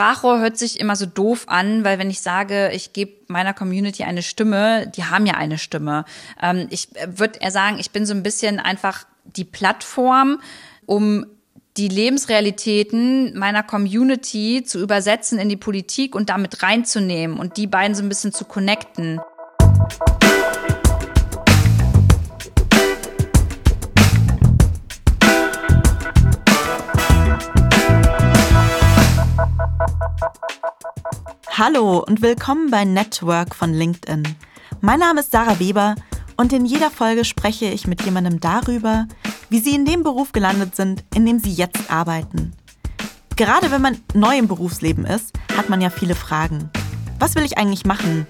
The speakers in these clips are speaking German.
Sprachrohr hört sich immer so doof an, weil wenn ich sage, ich gebe meiner Community eine Stimme, die haben ja eine Stimme. Ähm, ich würde eher sagen, ich bin so ein bisschen einfach die Plattform, um die Lebensrealitäten meiner Community zu übersetzen in die Politik und damit reinzunehmen und die beiden so ein bisschen zu connecten. Hallo und willkommen bei Network von LinkedIn. Mein Name ist Sarah Weber und in jeder Folge spreche ich mit jemandem darüber, wie sie in dem Beruf gelandet sind, in dem sie jetzt arbeiten. Gerade wenn man neu im Berufsleben ist, hat man ja viele Fragen. Was will ich eigentlich machen?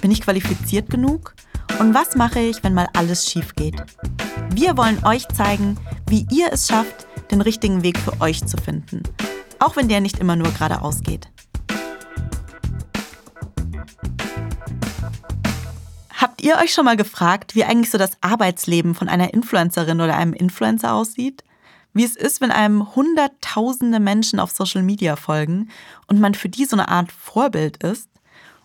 Bin ich qualifiziert genug? Und was mache ich, wenn mal alles schief geht? Wir wollen euch zeigen, wie ihr es schafft, den richtigen Weg für euch zu finden. Auch wenn der nicht immer nur geradeaus geht. Habt ihr euch schon mal gefragt, wie eigentlich so das Arbeitsleben von einer Influencerin oder einem Influencer aussieht? Wie es ist, wenn einem hunderttausende Menschen auf Social Media folgen und man für die so eine Art Vorbild ist?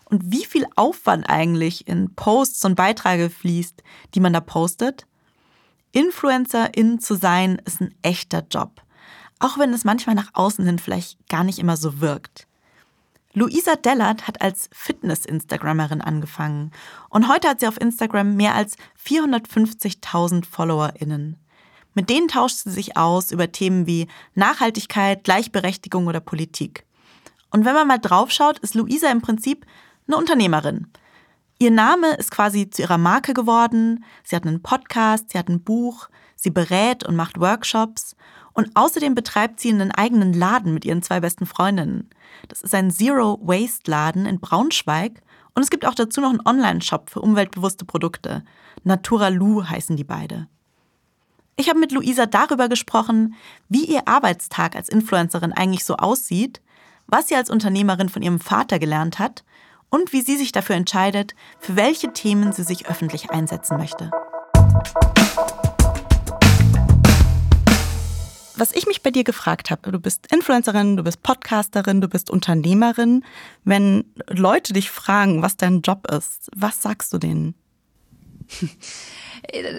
Und wie viel Aufwand eigentlich in Posts und Beiträge fließt, die man da postet? Influencerin zu sein ist ein echter Job. Auch wenn es manchmal nach außen hin vielleicht gar nicht immer so wirkt. Luisa Dellert hat als Fitness-Instagrammerin angefangen und heute hat sie auf Instagram mehr als 450.000 FollowerInnen. Mit denen tauscht sie sich aus über Themen wie Nachhaltigkeit, Gleichberechtigung oder Politik. Und wenn man mal draufschaut, ist Luisa im Prinzip eine Unternehmerin. Ihr Name ist quasi zu ihrer Marke geworden. Sie hat einen Podcast, sie hat ein Buch, sie berät und macht Workshops. Und außerdem betreibt sie einen eigenen Laden mit ihren zwei besten Freundinnen. Das ist ein Zero-Waste-Laden in Braunschweig und es gibt auch dazu noch einen Online-Shop für umweltbewusste Produkte. Naturalu heißen die beide. Ich habe mit Luisa darüber gesprochen, wie ihr Arbeitstag als Influencerin eigentlich so aussieht, was sie als Unternehmerin von ihrem Vater gelernt hat und wie sie sich dafür entscheidet, für welche Themen sie sich öffentlich einsetzen möchte. Was ich mich bei dir gefragt habe, du bist Influencerin, du bist Podcasterin, du bist Unternehmerin. Wenn Leute dich fragen, was dein Job ist, was sagst du denen?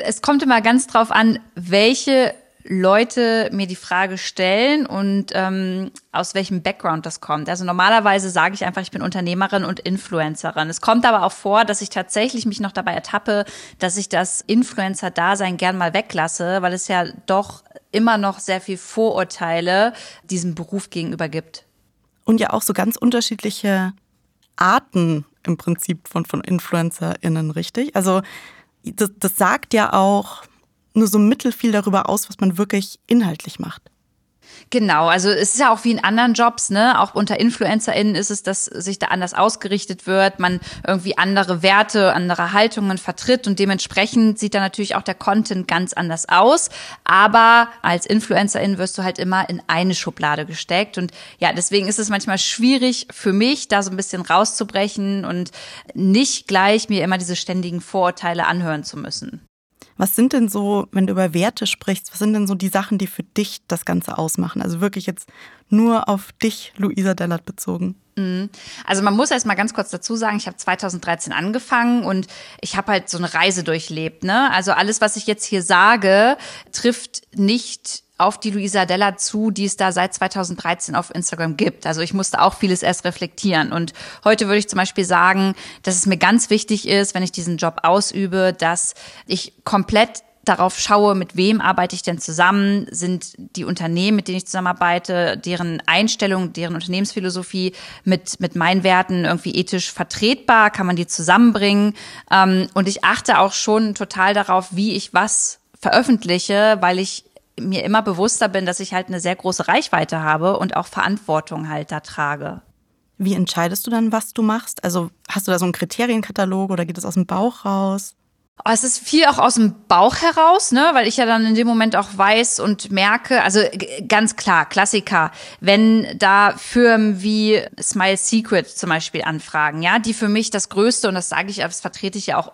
Es kommt immer ganz drauf an, welche Leute mir die Frage stellen und ähm, aus welchem Background das kommt. Also normalerweise sage ich einfach, ich bin Unternehmerin und Influencerin. Es kommt aber auch vor, dass ich tatsächlich mich noch dabei ertappe, dass ich das Influencer-Dasein gern mal weglasse, weil es ja doch immer noch sehr viel Vorurteile diesem Beruf gegenüber gibt. Und ja auch so ganz unterschiedliche Arten im Prinzip von, von InfluencerInnen, richtig? Also das, das sagt ja auch nur so mittelfiel darüber aus, was man wirklich inhaltlich macht. Genau, also es ist ja auch wie in anderen Jobs, ne? Auch unter InfluencerInnen ist es, dass sich da anders ausgerichtet wird, man irgendwie andere Werte, andere Haltungen vertritt und dementsprechend sieht da natürlich auch der Content ganz anders aus. Aber als InfluencerIn wirst du halt immer in eine Schublade gesteckt. Und ja, deswegen ist es manchmal schwierig für mich, da so ein bisschen rauszubrechen und nicht gleich mir immer diese ständigen Vorurteile anhören zu müssen. Was sind denn so, wenn du über Werte sprichst, was sind denn so die Sachen, die für dich das Ganze ausmachen? Also wirklich jetzt nur auf dich, Luisa Dellert, bezogen. Mhm. Also man muss erst mal ganz kurz dazu sagen, ich habe 2013 angefangen und ich habe halt so eine Reise durchlebt. Ne? Also alles, was ich jetzt hier sage, trifft nicht auf die Luisa Della zu, die es da seit 2013 auf Instagram gibt. Also ich musste auch vieles erst reflektieren. Und heute würde ich zum Beispiel sagen, dass es mir ganz wichtig ist, wenn ich diesen Job ausübe, dass ich komplett darauf schaue, mit wem arbeite ich denn zusammen, sind die Unternehmen, mit denen ich zusammenarbeite, deren Einstellung, deren Unternehmensphilosophie mit, mit meinen Werten irgendwie ethisch vertretbar, kann man die zusammenbringen. Ähm, und ich achte auch schon total darauf, wie ich was veröffentliche, weil ich mir immer bewusster bin, dass ich halt eine sehr große Reichweite habe und auch Verantwortung halt da trage. Wie entscheidest du dann, was du machst? Also hast du da so einen Kriterienkatalog oder geht es aus dem Bauch raus? Es ist viel auch aus dem Bauch heraus, ne, weil ich ja dann in dem Moment auch weiß und merke, also ganz klar, Klassiker, wenn da Firmen wie Smile Secret zum Beispiel anfragen, ja, die für mich das größte, und das sage ich, das vertrete ich ja auch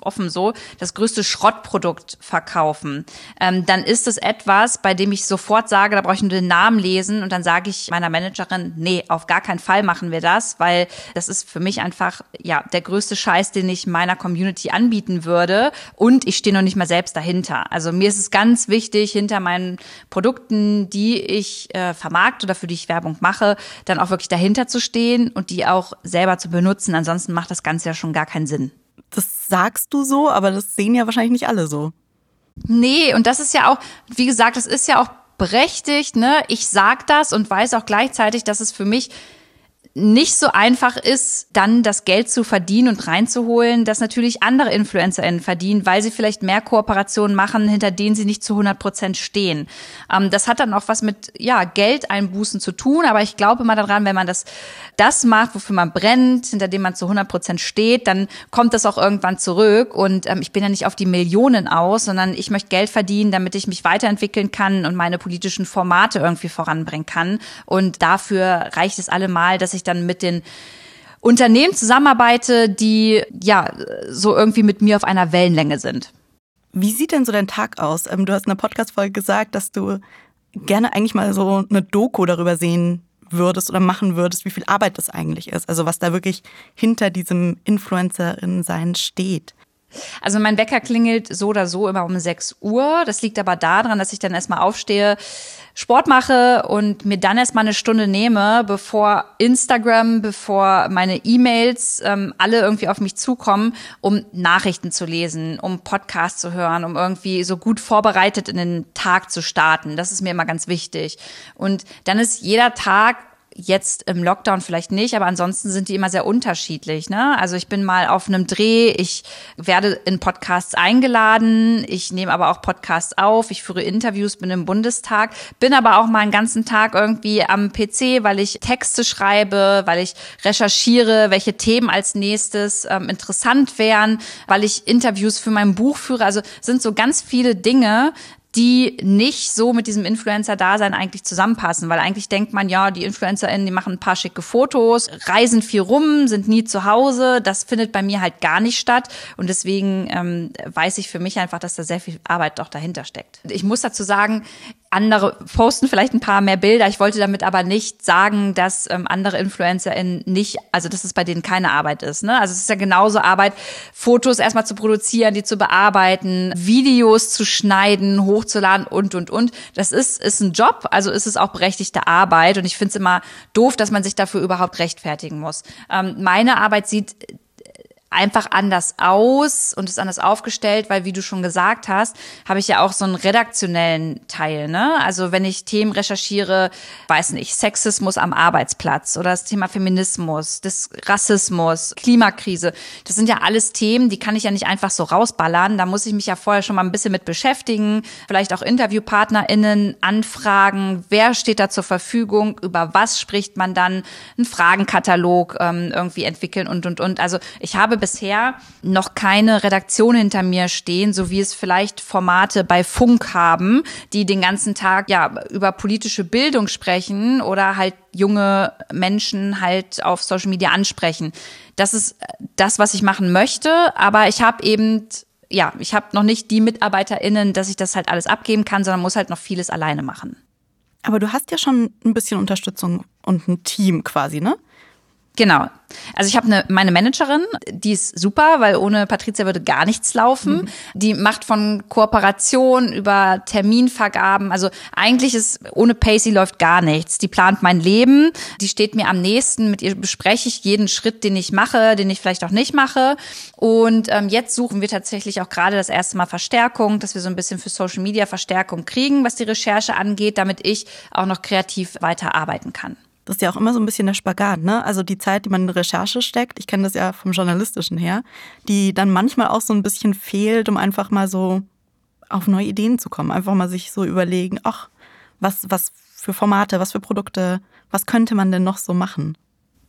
offen so, das größte Schrottprodukt verkaufen, ähm, dann ist es etwas, bei dem ich sofort sage, da brauche ich nur den Namen lesen und dann sage ich meiner Managerin, nee, auf gar keinen Fall machen wir das, weil das ist für mich einfach, ja, der größte Scheiß, den ich meiner Community anbieten würde würde und ich stehe noch nicht mal selbst dahinter. Also mir ist es ganz wichtig, hinter meinen Produkten, die ich äh, vermarkte oder für die ich Werbung mache, dann auch wirklich dahinter zu stehen und die auch selber zu benutzen. Ansonsten macht das Ganze ja schon gar keinen Sinn. Das sagst du so, aber das sehen ja wahrscheinlich nicht alle so. Nee, und das ist ja auch, wie gesagt, das ist ja auch berechtigt, ne? Ich sag das und weiß auch gleichzeitig, dass es für mich nicht so einfach ist, dann das Geld zu verdienen und reinzuholen, das natürlich andere InfluencerInnen verdienen, weil sie vielleicht mehr Kooperationen machen, hinter denen sie nicht zu 100 Prozent stehen. Ähm, das hat dann auch was mit, ja, Geldeinbußen zu tun, aber ich glaube mal daran, wenn man das, das macht, wofür man brennt, hinter dem man zu 100 Prozent steht, dann kommt das auch irgendwann zurück und ähm, ich bin ja nicht auf die Millionen aus, sondern ich möchte Geld verdienen, damit ich mich weiterentwickeln kann und meine politischen Formate irgendwie voranbringen kann und dafür reicht es allemal, dass ich ich dann mit den Unternehmen zusammenarbeite, die ja so irgendwie mit mir auf einer Wellenlänge sind. Wie sieht denn so dein Tag aus? Ähm, du hast in der Podcast-Folge gesagt, dass du gerne eigentlich mal so eine Doku darüber sehen würdest oder machen würdest, wie viel Arbeit das eigentlich ist. Also was da wirklich hinter diesem Influencerin-Sein steht. Also mein Wecker klingelt so oder so immer um 6 Uhr. Das liegt aber daran, dass ich dann erstmal aufstehe, Sport mache und mir dann erstmal eine Stunde nehme, bevor Instagram, bevor meine E-Mails ähm, alle irgendwie auf mich zukommen, um Nachrichten zu lesen, um Podcasts zu hören, um irgendwie so gut vorbereitet in den Tag zu starten. Das ist mir immer ganz wichtig. Und dann ist jeder Tag Jetzt im Lockdown vielleicht nicht, aber ansonsten sind die immer sehr unterschiedlich. Ne? Also ich bin mal auf einem Dreh, ich werde in Podcasts eingeladen, ich nehme aber auch Podcasts auf, ich führe Interviews, bin im Bundestag, bin aber auch mal einen ganzen Tag irgendwie am PC, weil ich Texte schreibe, weil ich recherchiere, welche Themen als nächstes ähm, interessant wären, weil ich Interviews für mein Buch führe. Also sind so ganz viele Dinge, die nicht so mit diesem Influencer-Dasein eigentlich zusammenpassen, weil eigentlich denkt man, ja, die InfluencerInnen, die machen ein paar schicke Fotos, reisen viel rum, sind nie zu Hause. Das findet bei mir halt gar nicht statt und deswegen ähm, weiß ich für mich einfach, dass da sehr viel Arbeit doch dahinter steckt. Ich muss dazu sagen, andere posten vielleicht ein paar mehr Bilder. Ich wollte damit aber nicht sagen, dass ähm, andere InfluencerInnen nicht, also dass es bei denen keine Arbeit ist. Ne? Also es ist ja genauso Arbeit, Fotos erstmal zu produzieren, die zu bearbeiten, Videos zu schneiden, hochzuladen und und und. Das ist, ist ein Job, also ist es auch berechtigte Arbeit und ich finde es immer doof, dass man sich dafür überhaupt rechtfertigen muss. Ähm, meine Arbeit sieht einfach anders aus und ist anders aufgestellt, weil wie du schon gesagt hast, habe ich ja auch so einen redaktionellen Teil, ne? Also wenn ich Themen recherchiere, weiß nicht, Sexismus am Arbeitsplatz oder das Thema Feminismus, das Rassismus, Klimakrise, das sind ja alles Themen, die kann ich ja nicht einfach so rausballern, da muss ich mich ja vorher schon mal ein bisschen mit beschäftigen, vielleicht auch Interviewpartnerinnen anfragen, wer steht da zur Verfügung, über was spricht man dann, einen Fragenkatalog ähm, irgendwie entwickeln und und und. Also ich habe bisher noch keine Redaktion hinter mir stehen, so wie es vielleicht Formate bei Funk haben, die den ganzen Tag ja über politische Bildung sprechen oder halt junge Menschen halt auf Social Media ansprechen. Das ist das, was ich machen möchte, aber ich habe eben ja, ich habe noch nicht die MitarbeiterInnen, dass ich das halt alles abgeben kann, sondern muss halt noch vieles alleine machen. Aber du hast ja schon ein bisschen Unterstützung und ein Team quasi, ne? Genau. Also ich habe eine, meine Managerin, die ist super, weil ohne Patricia würde gar nichts laufen. Mhm. Die macht von Kooperation über Terminvergaben. Also eigentlich ist ohne Pacey läuft gar nichts. Die plant mein Leben. Die steht mir am nächsten. Mit ihr bespreche ich jeden Schritt, den ich mache, den ich vielleicht auch nicht mache. Und ähm, jetzt suchen wir tatsächlich auch gerade das erste Mal Verstärkung, dass wir so ein bisschen für Social Media Verstärkung kriegen, was die Recherche angeht, damit ich auch noch kreativ weiterarbeiten kann. Das ist ja auch immer so ein bisschen der Spagat, ne? Also die Zeit, die man in Recherche steckt, ich kenne das ja vom Journalistischen her, die dann manchmal auch so ein bisschen fehlt, um einfach mal so auf neue Ideen zu kommen. Einfach mal sich so überlegen, ach, was, was für Formate, was für Produkte, was könnte man denn noch so machen?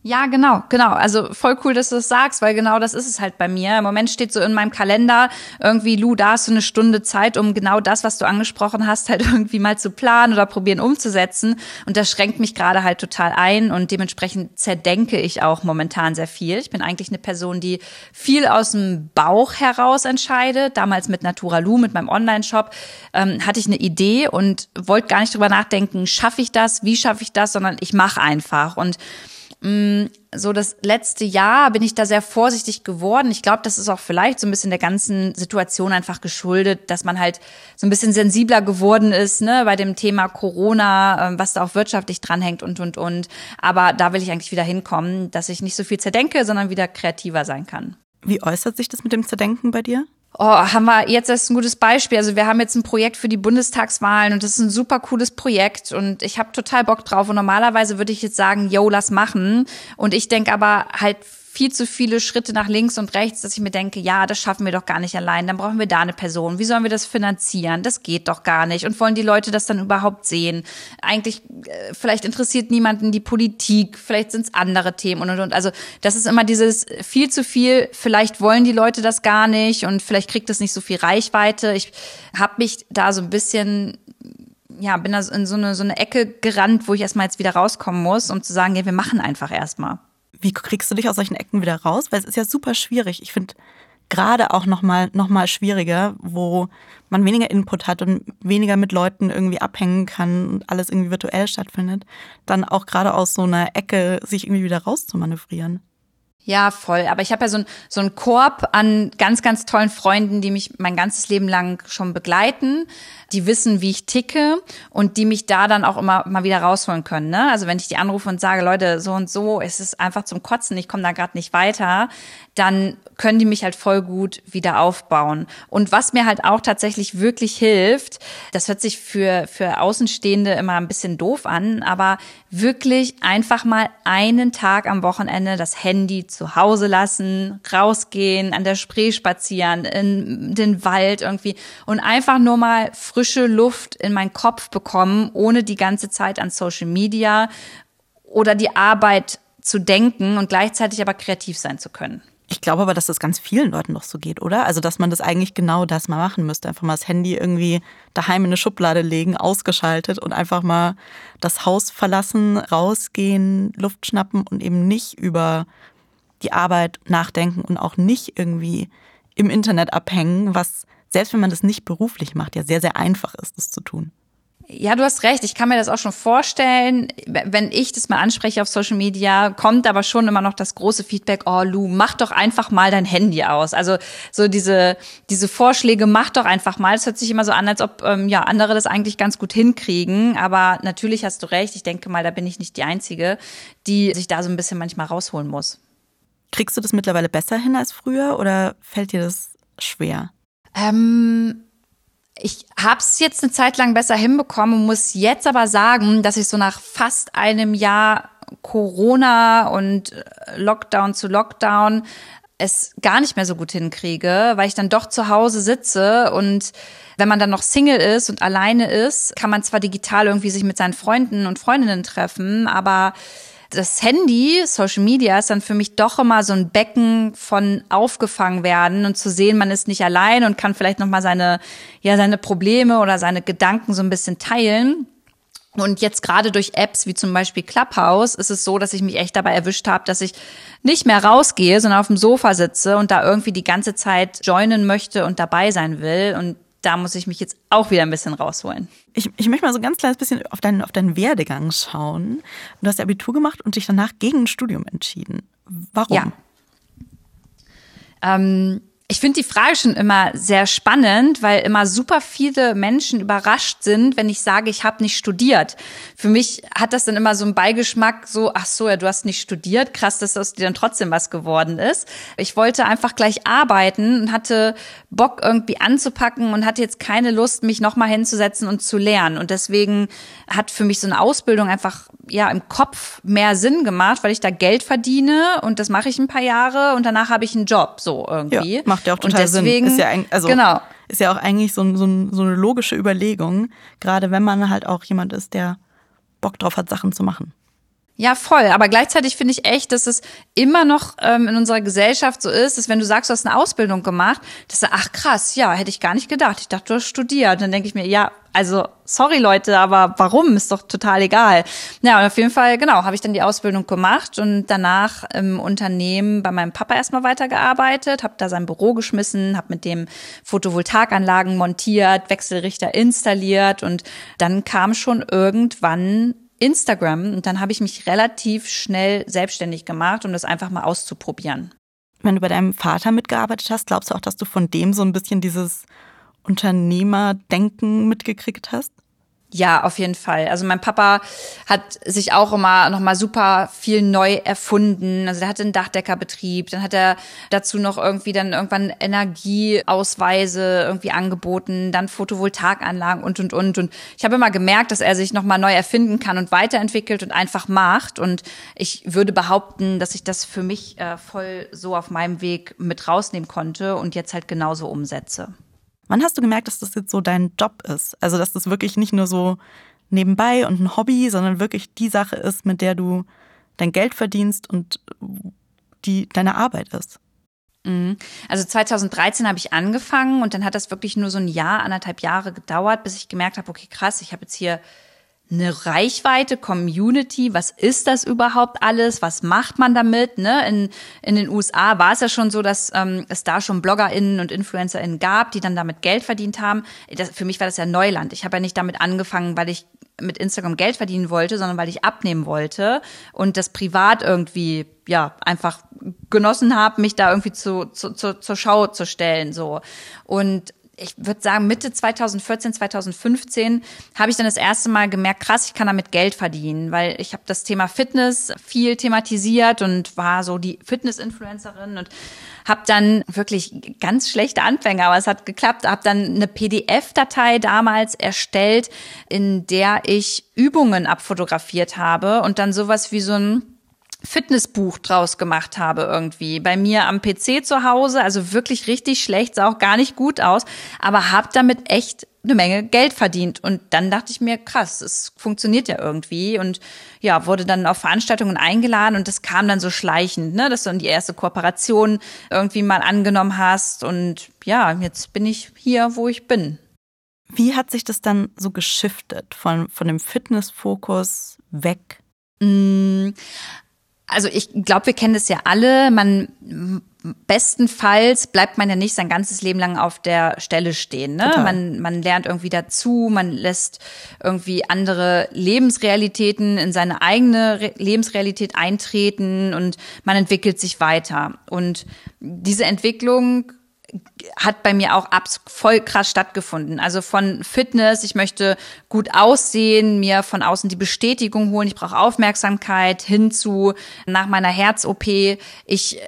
Ja, genau, genau. Also voll cool, dass du das sagst, weil genau das ist es halt bei mir. Im Moment steht so in meinem Kalender irgendwie, Lu, da hast du eine Stunde Zeit, um genau das, was du angesprochen hast, halt irgendwie mal zu planen oder probieren umzusetzen. Und das schränkt mich gerade halt total ein und dementsprechend zerdenke ich auch momentan sehr viel. Ich bin eigentlich eine Person, die viel aus dem Bauch heraus entscheidet. Damals mit Natura Lu, mit meinem Online-Shop, ähm, hatte ich eine Idee und wollte gar nicht drüber nachdenken, schaffe ich das, wie schaffe ich das, sondern ich mache einfach. Und so das letzte Jahr bin ich da sehr vorsichtig geworden. Ich glaube, das ist auch vielleicht so ein bisschen der ganzen Situation einfach geschuldet, dass man halt so ein bisschen sensibler geworden ist, ne, bei dem Thema Corona, ähm, was da auch wirtschaftlich dranhängt und, und, und. Aber da will ich eigentlich wieder hinkommen, dass ich nicht so viel zerdenke, sondern wieder kreativer sein kann. Wie äußert sich das mit dem Zerdenken bei dir? Oh, haben wir jetzt erst ein gutes Beispiel. Also wir haben jetzt ein Projekt für die Bundestagswahlen und das ist ein super cooles Projekt und ich habe total Bock drauf. Und normalerweise würde ich jetzt sagen, yo, lass machen. Und ich denke aber halt viel zu viele Schritte nach links und rechts, dass ich mir denke, ja, das schaffen wir doch gar nicht allein. Dann brauchen wir da eine Person. Wie sollen wir das finanzieren? Das geht doch gar nicht. Und wollen die Leute das dann überhaupt sehen? Eigentlich, äh, vielleicht interessiert niemanden die Politik, vielleicht sind es andere Themen und und und. Also das ist immer dieses viel zu viel. Vielleicht wollen die Leute das gar nicht und vielleicht kriegt das nicht so viel Reichweite. Ich habe mich da so ein bisschen ja, bin da in so eine, so eine Ecke gerannt, wo ich erstmal jetzt wieder rauskommen muss, um zu sagen, ja, wir machen einfach erstmal. Wie kriegst du dich aus solchen Ecken wieder raus? Weil es ist ja super schwierig. Ich finde gerade auch nochmal noch mal schwieriger, wo man weniger Input hat und weniger mit Leuten irgendwie abhängen kann und alles irgendwie virtuell stattfindet, dann auch gerade aus so einer Ecke sich irgendwie wieder rauszumanövrieren. Ja, voll. Aber ich habe ja so, ein, so einen Korb an ganz, ganz tollen Freunden, die mich mein ganzes Leben lang schon begleiten, die wissen, wie ich ticke und die mich da dann auch immer mal wieder rausholen können. Ne? Also wenn ich die anrufe und sage, Leute, so und so, es ist einfach zum Kotzen, ich komme da gerade nicht weiter, dann können die mich halt voll gut wieder aufbauen. Und was mir halt auch tatsächlich wirklich hilft, das hört sich für, für Außenstehende immer ein bisschen doof an, aber wirklich einfach mal einen Tag am Wochenende das Handy zu Hause lassen, rausgehen, an der Spree spazieren, in den Wald irgendwie und einfach nur mal frische Luft in meinen Kopf bekommen, ohne die ganze Zeit an Social Media oder die Arbeit zu denken und gleichzeitig aber kreativ sein zu können. Ich glaube aber, dass das ganz vielen Leuten noch so geht, oder? Also, dass man das eigentlich genau das mal machen müsste. Einfach mal das Handy irgendwie daheim in eine Schublade legen, ausgeschaltet und einfach mal das Haus verlassen, rausgehen, Luft schnappen und eben nicht über die Arbeit nachdenken und auch nicht irgendwie im Internet abhängen, was, selbst wenn man das nicht beruflich macht, ja sehr, sehr einfach ist, das zu tun. Ja, du hast recht. Ich kann mir das auch schon vorstellen. Wenn ich das mal anspreche auf Social Media, kommt aber schon immer noch das große Feedback, oh Lu, mach doch einfach mal dein Handy aus. Also so diese, diese Vorschläge, mach doch einfach mal. Es hört sich immer so an, als ob ähm, ja, andere das eigentlich ganz gut hinkriegen. Aber natürlich hast du recht. Ich denke mal, da bin ich nicht die Einzige, die sich da so ein bisschen manchmal rausholen muss. Kriegst du das mittlerweile besser hin als früher oder fällt dir das schwer? Ähm ich habe es jetzt eine Zeit lang besser hinbekommen, muss jetzt aber sagen, dass ich so nach fast einem Jahr Corona und äh, Lockdown zu Lockdown es gar nicht mehr so gut hinkriege, weil ich dann doch zu Hause sitze und wenn man dann noch Single ist und alleine ist, kann man zwar digital irgendwie sich mit seinen Freunden und Freundinnen treffen, aber das Handy, Social Media ist dann für mich doch immer so ein Becken von aufgefangen werden und zu sehen, man ist nicht allein und kann vielleicht noch mal seine ja seine Probleme oder seine Gedanken so ein bisschen teilen. Und jetzt gerade durch Apps wie zum Beispiel Clubhouse ist es so, dass ich mich echt dabei erwischt habe, dass ich nicht mehr rausgehe, sondern auf dem Sofa sitze und da irgendwie die ganze Zeit joinen möchte und dabei sein will. Und da muss ich mich jetzt auch wieder ein bisschen rausholen. Ich, ich möchte mal so ein ganz kleines bisschen auf deinen, auf deinen Werdegang schauen. Du hast Abitur gemacht und dich danach gegen ein Studium entschieden. Warum? Ja. Ähm, ich finde die Frage schon immer sehr spannend, weil immer super viele Menschen überrascht sind, wenn ich sage, ich habe nicht studiert. Für mich hat das dann immer so einen Beigeschmack, so, ach so, ja, du hast nicht studiert, krass, dass aus dir dann trotzdem was geworden ist. Ich wollte einfach gleich arbeiten und hatte Bock irgendwie anzupacken und hatte jetzt keine Lust, mich nochmal hinzusetzen und zu lernen. Und deswegen hat für mich so eine Ausbildung einfach ja im Kopf mehr Sinn gemacht, weil ich da Geld verdiene und das mache ich ein paar Jahre und danach habe ich einen Job so irgendwie. Ja, macht ja auch total deswegen, Sinn. Ist ja, also, genau. ist ja auch eigentlich so, so, so eine logische Überlegung, gerade wenn man halt auch jemand ist, der Bock drauf hat, Sachen zu machen. Ja, voll. Aber gleichzeitig finde ich echt, dass es immer noch ähm, in unserer Gesellschaft so ist, dass wenn du sagst, du hast eine Ausbildung gemacht, dass du, ach krass, ja, hätte ich gar nicht gedacht. Ich dachte, du hast studiert. Dann denke ich mir, ja, also sorry Leute, aber warum? Ist doch total egal. Ja, und auf jeden Fall, genau, habe ich dann die Ausbildung gemacht und danach im Unternehmen bei meinem Papa erstmal weitergearbeitet, habe da sein Büro geschmissen, habe mit dem Photovoltaikanlagen montiert, Wechselrichter installiert und dann kam schon irgendwann Instagram und dann habe ich mich relativ schnell selbstständig gemacht, um das einfach mal auszuprobieren. Wenn du bei deinem Vater mitgearbeitet hast, glaubst du auch, dass du von dem so ein bisschen dieses Unternehmerdenken mitgekriegt hast? Ja, auf jeden Fall. Also mein Papa hat sich auch immer noch mal super viel neu erfunden. Also der hatte einen Dachdeckerbetrieb, dann hat er dazu noch irgendwie dann irgendwann Energieausweise irgendwie angeboten, dann Photovoltaikanlagen und und und und ich habe immer gemerkt, dass er sich noch mal neu erfinden kann und weiterentwickelt und einfach macht und ich würde behaupten, dass ich das für mich äh, voll so auf meinem Weg mit rausnehmen konnte und jetzt halt genauso umsetze. Wann hast du gemerkt, dass das jetzt so dein Job ist? Also, dass das wirklich nicht nur so nebenbei und ein Hobby, sondern wirklich die Sache ist, mit der du dein Geld verdienst und die deine Arbeit ist. Mhm. Also 2013 habe ich angefangen und dann hat das wirklich nur so ein Jahr, anderthalb Jahre gedauert, bis ich gemerkt habe, okay, krass, ich habe jetzt hier eine Reichweite, Community, was ist das überhaupt alles, was macht man damit? Ne? In, in den USA war es ja schon so, dass ähm, es da schon BloggerInnen und InfluencerInnen gab, die dann damit Geld verdient haben. Das, für mich war das ja Neuland. Ich habe ja nicht damit angefangen, weil ich mit Instagram Geld verdienen wollte, sondern weil ich abnehmen wollte und das privat irgendwie ja einfach genossen habe, mich da irgendwie zu, zu, zu, zur Schau zu stellen so und ich würde sagen, Mitte 2014, 2015 habe ich dann das erste Mal gemerkt, krass, ich kann damit Geld verdienen, weil ich habe das Thema Fitness viel thematisiert und war so die Fitness-Influencerin und habe dann wirklich ganz schlechte Anfänge, aber es hat geklappt, habe dann eine PDF-Datei damals erstellt, in der ich Übungen abfotografiert habe und dann sowas wie so ein Fitnessbuch draus gemacht habe irgendwie. Bei mir am PC zu Hause, also wirklich richtig schlecht, sah auch gar nicht gut aus, aber habe damit echt eine Menge Geld verdient. Und dann dachte ich mir, krass, es funktioniert ja irgendwie. Und ja, wurde dann auf Veranstaltungen eingeladen und das kam dann so schleichend, ne, dass du dann die erste Kooperation irgendwie mal angenommen hast. Und ja, jetzt bin ich hier, wo ich bin. Wie hat sich das dann so geschiftet von, von dem Fitnessfokus weg? Mm, also ich glaube, wir kennen das ja alle. Man bestenfalls bleibt man ja nicht sein ganzes Leben lang auf der Stelle stehen. Ne? Man, man lernt irgendwie dazu, man lässt irgendwie andere Lebensrealitäten in seine eigene Re Lebensrealität eintreten und man entwickelt sich weiter. Und diese Entwicklung hat bei mir auch voll krass stattgefunden. Also von Fitness, ich möchte gut aussehen, mir von außen die Bestätigung holen, ich brauche Aufmerksamkeit, hinzu nach meiner Herz-OP, ich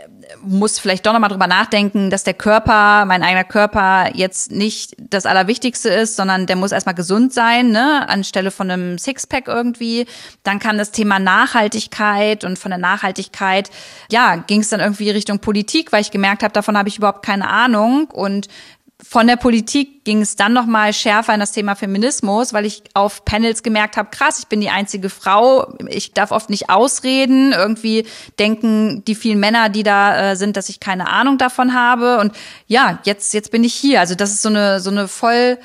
muss vielleicht doch nochmal drüber nachdenken, dass der Körper, mein eigener Körper jetzt nicht das Allerwichtigste ist, sondern der muss erstmal gesund sein, ne, anstelle von einem Sixpack irgendwie. Dann kam das Thema Nachhaltigkeit und von der Nachhaltigkeit, ja, ging es dann irgendwie Richtung Politik, weil ich gemerkt habe, davon habe ich überhaupt keine Ahnung und von der Politik ging es dann noch mal schärfer in das Thema Feminismus, weil ich auf Panels gemerkt habe, krass, ich bin die einzige Frau, ich darf oft nicht ausreden, irgendwie denken die vielen Männer, die da äh, sind, dass ich keine Ahnung davon habe und ja, jetzt jetzt bin ich hier. Also das ist so eine so eine voll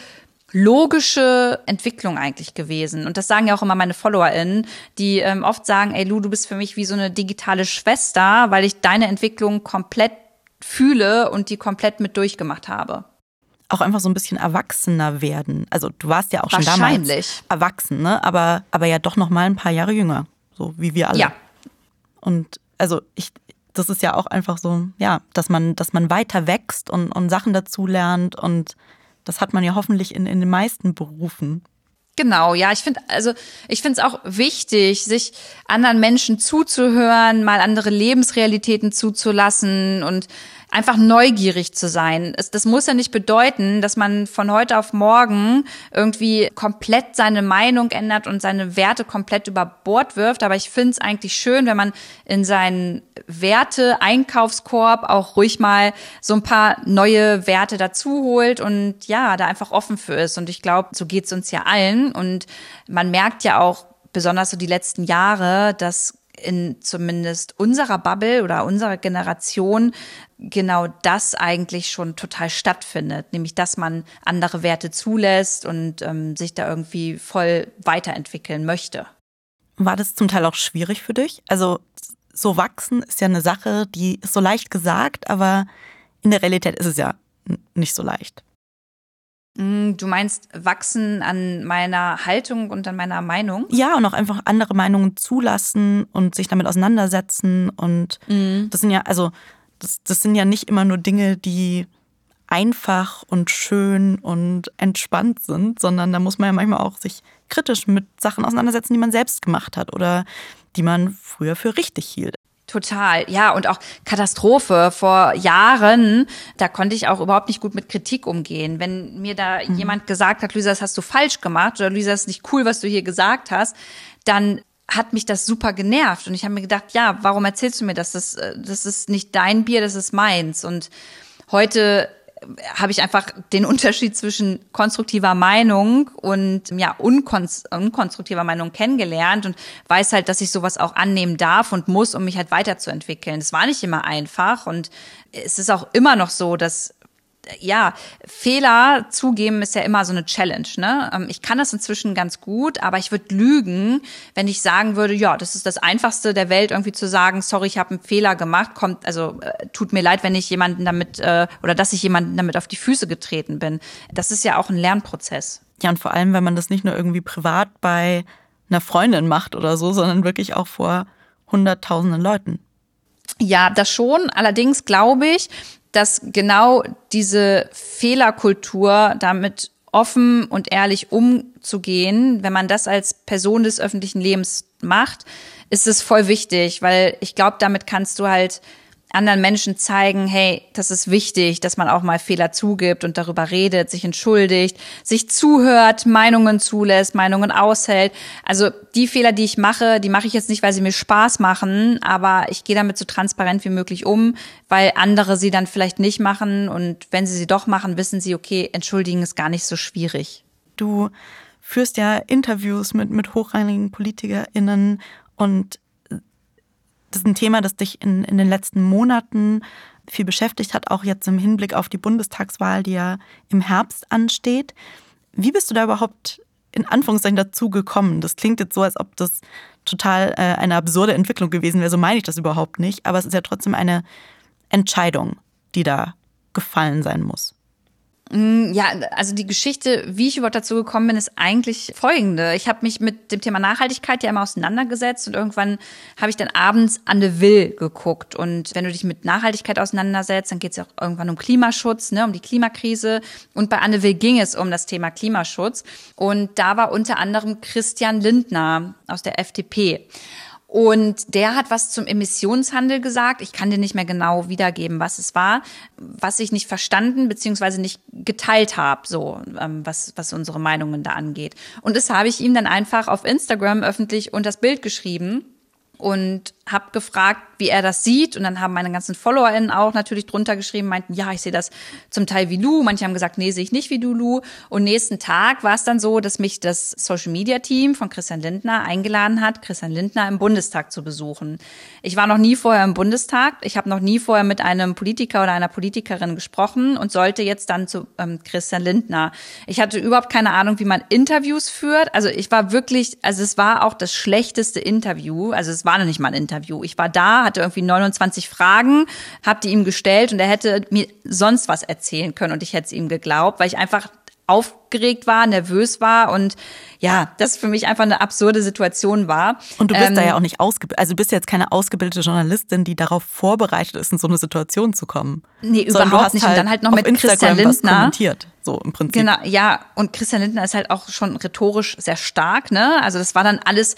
logische Entwicklung eigentlich gewesen. Und das sagen ja auch immer meine FollowerInnen, die ähm, oft sagen, ey Lu, du bist für mich wie so eine digitale Schwester, weil ich deine Entwicklung komplett fühle und die komplett mit durchgemacht habe auch einfach so ein bisschen erwachsener werden. Also du warst ja auch schon damals erwachsen, ne? Aber, aber ja doch noch mal ein paar Jahre jünger, so wie wir alle. Ja. Und also ich, das ist ja auch einfach so, ja, dass man, dass man weiter wächst und, und Sachen dazu lernt und das hat man ja hoffentlich in, in den meisten Berufen. Genau, ja, ich finde also ich finde es auch wichtig, sich anderen Menschen zuzuhören, mal andere Lebensrealitäten zuzulassen und einfach neugierig zu sein. Es, das muss ja nicht bedeuten, dass man von heute auf morgen irgendwie komplett seine Meinung ändert und seine Werte komplett über Bord wirft. Aber ich finde es eigentlich schön, wenn man in seinen Werte-Einkaufskorb auch ruhig mal so ein paar neue Werte dazu holt und ja, da einfach offen für ist. Und ich glaube, so geht's uns ja allen. Und man merkt ja auch, besonders so die letzten Jahre, dass in zumindest unserer Bubble oder unserer Generation genau das eigentlich schon total stattfindet, nämlich dass man andere Werte zulässt und ähm, sich da irgendwie voll weiterentwickeln möchte. War das zum Teil auch schwierig für dich? Also so wachsen ist ja eine Sache, die ist so leicht gesagt, aber in der Realität ist es ja nicht so leicht. Mm, du meinst wachsen an meiner Haltung und an meiner Meinung? Ja, und auch einfach andere Meinungen zulassen und sich damit auseinandersetzen. Und mhm. das sind ja, also, das, das sind ja nicht immer nur Dinge, die einfach und schön und entspannt sind, sondern da muss man ja manchmal auch sich kritisch mit Sachen auseinandersetzen, die man selbst gemacht hat oder die man früher für richtig hielt. Total, ja, und auch Katastrophe. Vor Jahren, da konnte ich auch überhaupt nicht gut mit Kritik umgehen. Wenn mir da mhm. jemand gesagt hat, Luisa, das hast du falsch gemacht oder Luisa, ist nicht cool, was du hier gesagt hast, dann hat mich das super genervt. Und ich habe mir gedacht, ja, warum erzählst du mir das? Das, äh, das ist nicht dein Bier, das ist meins. Und heute habe ich einfach den Unterschied zwischen konstruktiver Meinung und ja unkonstruktiver Meinung kennengelernt und weiß halt, dass ich sowas auch annehmen darf und muss, um mich halt weiterzuentwickeln. Es war nicht immer einfach und es ist auch immer noch so, dass ja, Fehler zugeben ist ja immer so eine Challenge. Ne? Ähm, ich kann das inzwischen ganz gut, aber ich würde lügen, wenn ich sagen würde, ja, das ist das Einfachste der Welt, irgendwie zu sagen, sorry, ich habe einen Fehler gemacht, kommt, also äh, tut mir leid, wenn ich jemanden damit äh, oder dass ich jemanden damit auf die Füße getreten bin. Das ist ja auch ein Lernprozess. Ja, und vor allem, wenn man das nicht nur irgendwie privat bei einer Freundin macht oder so, sondern wirklich auch vor hunderttausenden Leuten. Ja, das schon. Allerdings glaube ich, dass genau diese Fehlerkultur damit offen und ehrlich umzugehen, wenn man das als Person des öffentlichen Lebens macht, ist es voll wichtig, weil ich glaube, damit kannst du halt anderen Menschen zeigen, hey, das ist wichtig, dass man auch mal Fehler zugibt und darüber redet, sich entschuldigt, sich zuhört, Meinungen zulässt, Meinungen aushält. Also die Fehler, die ich mache, die mache ich jetzt nicht, weil sie mir Spaß machen, aber ich gehe damit so transparent wie möglich um, weil andere sie dann vielleicht nicht machen und wenn sie sie doch machen, wissen sie, okay, entschuldigen ist gar nicht so schwierig. Du führst ja Interviews mit, mit hochrangigen PolitikerInnen und das ist ein Thema, das dich in, in den letzten Monaten viel beschäftigt hat, auch jetzt im Hinblick auf die Bundestagswahl, die ja im Herbst ansteht. Wie bist du da überhaupt in Anführungszeichen dazu gekommen? Das klingt jetzt so, als ob das total äh, eine absurde Entwicklung gewesen wäre. So meine ich das überhaupt nicht. Aber es ist ja trotzdem eine Entscheidung, die da gefallen sein muss. Mm, ja, also die Geschichte, wie ich überhaupt dazu gekommen bin, ist eigentlich folgende. Ich habe mich mit dem Thema Nachhaltigkeit ja immer auseinandergesetzt und irgendwann habe ich dann abends Anne Will geguckt. Und wenn du dich mit Nachhaltigkeit auseinandersetzt, dann geht es ja auch irgendwann um Klimaschutz, ne, um die Klimakrise. Und bei Anne Will ging es um das Thema Klimaschutz. Und da war unter anderem Christian Lindner aus der FDP. Und der hat was zum Emissionshandel gesagt. Ich kann dir nicht mehr genau wiedergeben, was es war, was ich nicht verstanden bzw. nicht geteilt habe, so ähm, was, was unsere Meinungen da angeht. Und das habe ich ihm dann einfach auf Instagram öffentlich unter das Bild geschrieben und habe gefragt, wie er das sieht. Und dann haben meine ganzen FollowerInnen auch natürlich drunter geschrieben, meinten, ja, ich sehe das zum Teil wie Lu. Manche haben gesagt, nee, sehe ich nicht wie du, Lu. Und nächsten Tag war es dann so, dass mich das Social Media Team von Christian Lindner eingeladen hat, Christian Lindner im Bundestag zu besuchen. Ich war noch nie vorher im Bundestag. Ich habe noch nie vorher mit einem Politiker oder einer Politikerin gesprochen und sollte jetzt dann zu ähm, Christian Lindner. Ich hatte überhaupt keine Ahnung, wie man Interviews führt. Also ich war wirklich, also es war auch das schlechteste Interview. Also es war noch nicht mal ein Interview. Ich war da, hatte irgendwie 29 Fragen, habe die ihm gestellt und er hätte mir sonst was erzählen können und ich hätte es ihm geglaubt, weil ich einfach aufgeregt war, nervös war und ja, das für mich einfach eine absurde Situation war. Und du bist ähm, da ja auch nicht ausgebildet, also du bist jetzt keine ausgebildete Journalistin, die darauf vorbereitet ist, in so eine Situation zu kommen. Nee, überhaupt nicht. Halt und dann halt noch mit Instagram Christian Lindner. kommentiert so im Prinzip. Genau, ja, und Christian Lindner ist halt auch schon rhetorisch sehr stark, ne? Also das war dann alles,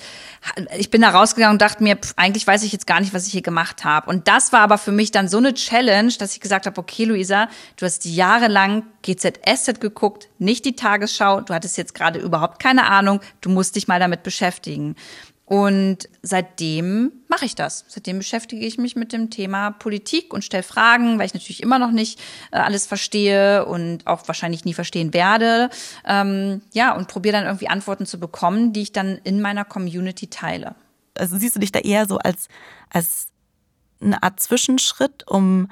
ich bin da rausgegangen und dachte mir, pff, eigentlich weiß ich jetzt gar nicht, was ich hier gemacht habe. Und das war aber für mich dann so eine Challenge, dass ich gesagt habe, okay, Luisa, du hast jahrelang GZSZ geguckt, nicht die Tagesschau, du hattest jetzt gerade überhaupt keine Ahnung, du musst dich mal damit beschäftigen. Und seitdem mache ich das. Seitdem beschäftige ich mich mit dem Thema Politik und stelle Fragen, weil ich natürlich immer noch nicht äh, alles verstehe und auch wahrscheinlich nie verstehen werde. Ähm, ja, und probiere dann irgendwie Antworten zu bekommen, die ich dann in meiner Community teile. Also siehst du dich da eher so als, als eine Art Zwischenschritt, um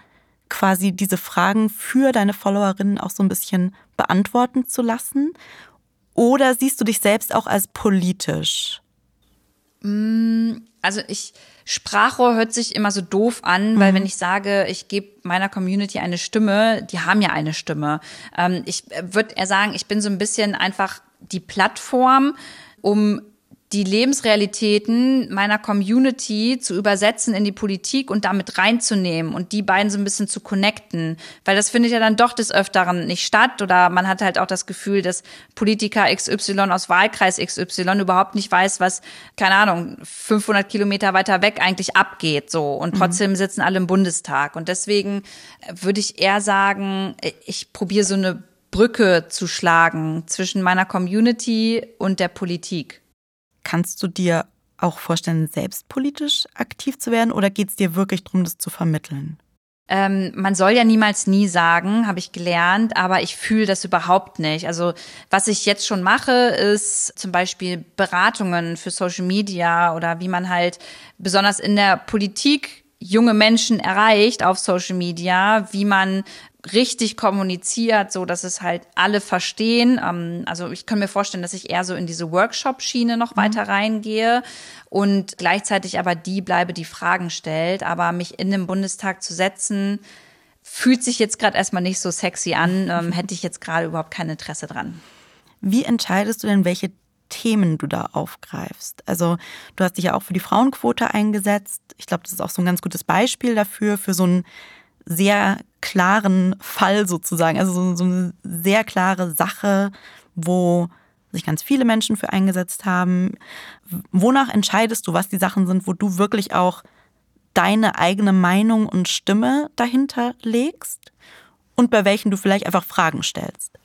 quasi diese Fragen für deine Followerinnen auch so ein bisschen beantworten zu lassen? Oder siehst du dich selbst auch als politisch? Mm, also ich Sprachrohr hört sich immer so doof an, weil mhm. wenn ich sage, ich gebe meiner Community eine Stimme, die haben ja eine Stimme. Ähm, ich würde eher sagen, ich bin so ein bisschen einfach die Plattform, um die Lebensrealitäten meiner Community zu übersetzen in die Politik und damit reinzunehmen und die beiden so ein bisschen zu connecten. Weil das findet ja dann doch des Öfteren nicht statt oder man hat halt auch das Gefühl, dass Politiker XY aus Wahlkreis XY überhaupt nicht weiß, was, keine Ahnung, 500 Kilometer weiter weg eigentlich abgeht, so. Und mhm. trotzdem sitzen alle im Bundestag. Und deswegen würde ich eher sagen, ich probiere so eine Brücke zu schlagen zwischen meiner Community und der Politik. Kannst du dir auch vorstellen, selbst politisch aktiv zu werden oder geht es dir wirklich darum, das zu vermitteln? Ähm, man soll ja niemals nie sagen, habe ich gelernt, aber ich fühle das überhaupt nicht. Also was ich jetzt schon mache, ist zum Beispiel Beratungen für Social Media oder wie man halt besonders in der Politik junge Menschen erreicht auf Social Media, wie man richtig kommuniziert, so dass es halt alle verstehen. Ähm, also ich kann mir vorstellen, dass ich eher so in diese Workshop-Schiene noch mhm. weiter reingehe und gleichzeitig aber die bleibe, die Fragen stellt. Aber mich in den Bundestag zu setzen, fühlt sich jetzt gerade erstmal nicht so sexy an, ähm, hätte ich jetzt gerade überhaupt kein Interesse dran. Wie entscheidest du denn, welche Themen du da aufgreifst? Also du hast dich ja auch für die Frauenquote eingesetzt. Ich glaube, das ist auch so ein ganz gutes Beispiel dafür, für so ein sehr klaren Fall sozusagen, also so, so eine sehr klare Sache, wo sich ganz viele Menschen für eingesetzt haben. Wonach entscheidest du, was die Sachen sind, wo du wirklich auch deine eigene Meinung und Stimme dahinter legst und bei welchen du vielleicht einfach Fragen stellst?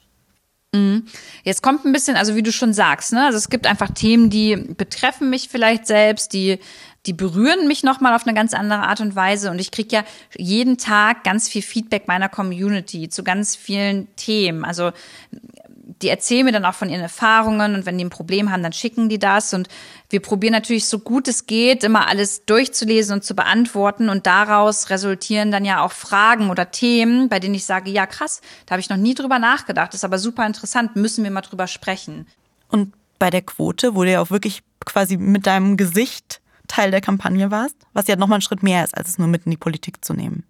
Mhm. Jetzt kommt ein bisschen, also wie du schon sagst, ne? Also es gibt einfach Themen, die betreffen mich vielleicht selbst, die die berühren mich nochmal auf eine ganz andere Art und Weise. Und ich kriege ja jeden Tag ganz viel Feedback meiner Community zu ganz vielen Themen. Also die erzählen mir dann auch von ihren Erfahrungen und wenn die ein Problem haben, dann schicken die das. Und wir probieren natürlich so gut es geht, immer alles durchzulesen und zu beantworten. Und daraus resultieren dann ja auch Fragen oder Themen, bei denen ich sage, ja krass, da habe ich noch nie drüber nachgedacht. Ist aber super interessant, müssen wir mal drüber sprechen. Und bei der Quote wurde ja auch wirklich quasi mit deinem Gesicht Teil der Kampagne warst, was ja nochmal ein Schritt mehr ist, als es nur mit in die Politik zu nehmen.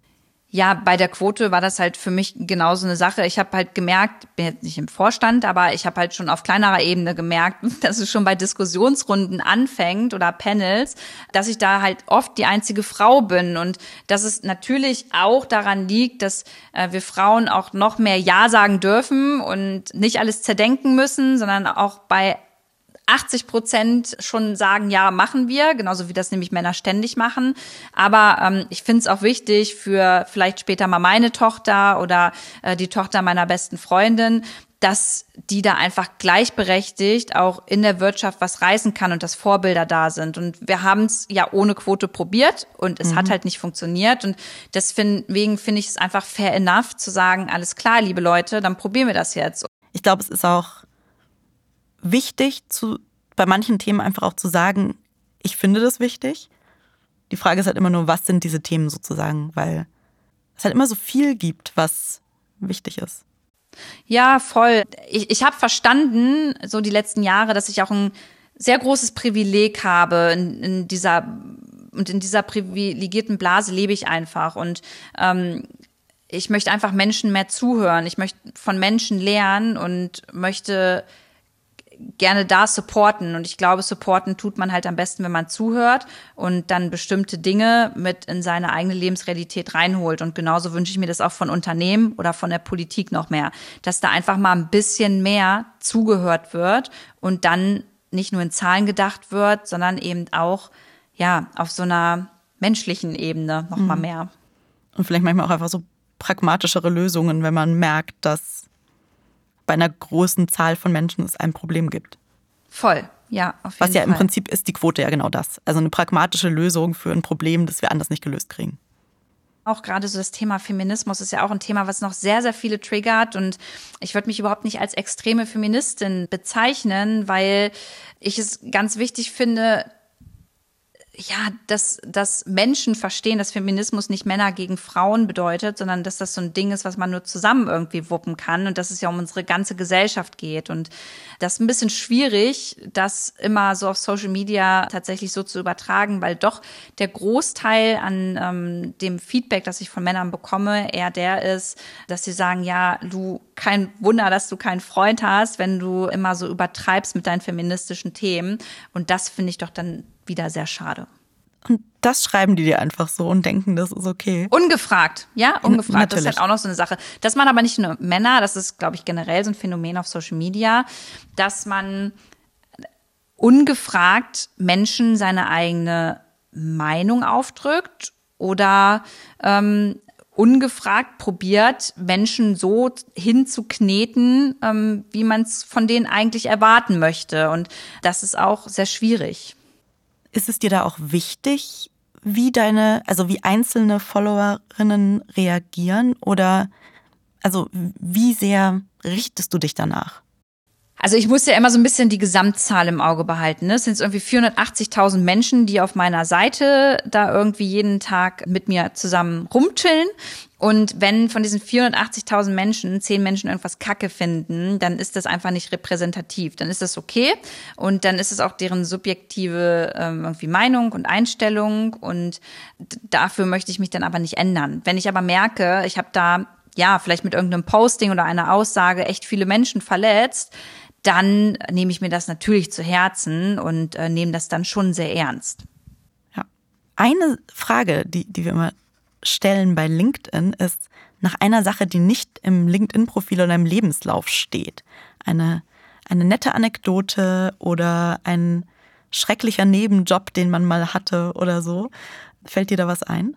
Ja, bei der Quote war das halt für mich genauso eine Sache. Ich habe halt gemerkt, bin jetzt nicht im Vorstand, aber ich habe halt schon auf kleinerer Ebene gemerkt, dass es schon bei Diskussionsrunden anfängt oder Panels, dass ich da halt oft die einzige Frau bin und dass es natürlich auch daran liegt, dass äh, wir Frauen auch noch mehr Ja sagen dürfen und nicht alles zerdenken müssen, sondern auch bei 80 Prozent schon sagen, ja, machen wir, genauso wie das nämlich Männer ständig machen. Aber ähm, ich finde es auch wichtig für vielleicht später mal meine Tochter oder äh, die Tochter meiner besten Freundin, dass die da einfach gleichberechtigt auch in der Wirtschaft was reißen kann und dass Vorbilder da sind. Und wir haben es ja ohne Quote probiert und es mhm. hat halt nicht funktioniert. Und deswegen finde ich es einfach fair enough zu sagen, alles klar, liebe Leute, dann probieren wir das jetzt. Ich glaube, es ist auch wichtig, zu, bei manchen Themen einfach auch zu sagen, ich finde das wichtig. Die Frage ist halt immer nur, was sind diese Themen sozusagen, weil es halt immer so viel gibt, was wichtig ist. Ja, voll. Ich, ich habe verstanden, so die letzten Jahre, dass ich auch ein sehr großes Privileg habe in, in dieser und in dieser privilegierten Blase lebe ich einfach und ähm, ich möchte einfach Menschen mehr zuhören. Ich möchte von Menschen lernen und möchte gerne da supporten. Und ich glaube, supporten tut man halt am besten, wenn man zuhört und dann bestimmte Dinge mit in seine eigene Lebensrealität reinholt. Und genauso wünsche ich mir das auch von Unternehmen oder von der Politik noch mehr, dass da einfach mal ein bisschen mehr zugehört wird und dann nicht nur in Zahlen gedacht wird, sondern eben auch, ja, auf so einer menschlichen Ebene noch mal mhm. mehr. Und vielleicht manchmal auch einfach so pragmatischere Lösungen, wenn man merkt, dass bei einer großen Zahl von Menschen es ein Problem gibt. Voll. Ja, auf jeden Was ja Fall. im Prinzip ist die Quote ja genau das. Also eine pragmatische Lösung für ein Problem, das wir anders nicht gelöst kriegen. Auch gerade so das Thema Feminismus ist ja auch ein Thema, was noch sehr, sehr viele triggert. Und ich würde mich überhaupt nicht als extreme Feministin bezeichnen, weil ich es ganz wichtig finde, ja, dass, dass Menschen verstehen, dass Feminismus nicht Männer gegen Frauen bedeutet, sondern dass das so ein Ding ist, was man nur zusammen irgendwie wuppen kann und dass es ja um unsere ganze Gesellschaft geht. Und das ist ein bisschen schwierig, das immer so auf Social Media tatsächlich so zu übertragen, weil doch der Großteil an ähm, dem Feedback, das ich von Männern bekomme, eher der ist, dass sie sagen, ja, du, kein Wunder, dass du keinen Freund hast, wenn du immer so übertreibst mit deinen feministischen Themen. Und das finde ich doch dann wieder sehr schade. Und das schreiben die dir einfach so und denken, das ist okay. Ungefragt, ja, ungefragt. Natürlich. Das ist halt auch noch so eine Sache. Das machen aber nicht nur Männer, das ist, glaube ich, generell so ein Phänomen auf Social Media, dass man ungefragt Menschen seine eigene Meinung aufdrückt oder ähm, ungefragt probiert, Menschen so hinzukneten, ähm, wie man es von denen eigentlich erwarten möchte. Und das ist auch sehr schwierig. Ist es dir da auch wichtig, wie deine, also wie einzelne Followerinnen reagieren oder also wie sehr richtest du dich danach? Also ich muss ja immer so ein bisschen die Gesamtzahl im Auge behalten. Ne? Es sind irgendwie 480.000 Menschen, die auf meiner Seite da irgendwie jeden Tag mit mir zusammen rumchillen. Und wenn von diesen 480.000 Menschen zehn Menschen irgendwas Kacke finden, dann ist das einfach nicht repräsentativ. Dann ist das okay und dann ist es auch deren subjektive ähm, irgendwie Meinung und Einstellung und dafür möchte ich mich dann aber nicht ändern. Wenn ich aber merke, ich habe da ja vielleicht mit irgendeinem Posting oder einer Aussage echt viele Menschen verletzt, dann nehme ich mir das natürlich zu Herzen und äh, nehme das dann schon sehr ernst. Ja. Eine Frage, die, die wir immer stellen bei LinkedIn, ist nach einer Sache, die nicht im LinkedIn-Profil oder im Lebenslauf steht. Eine, eine nette Anekdote oder ein schrecklicher Nebenjob, den man mal hatte oder so. Fällt dir da was ein?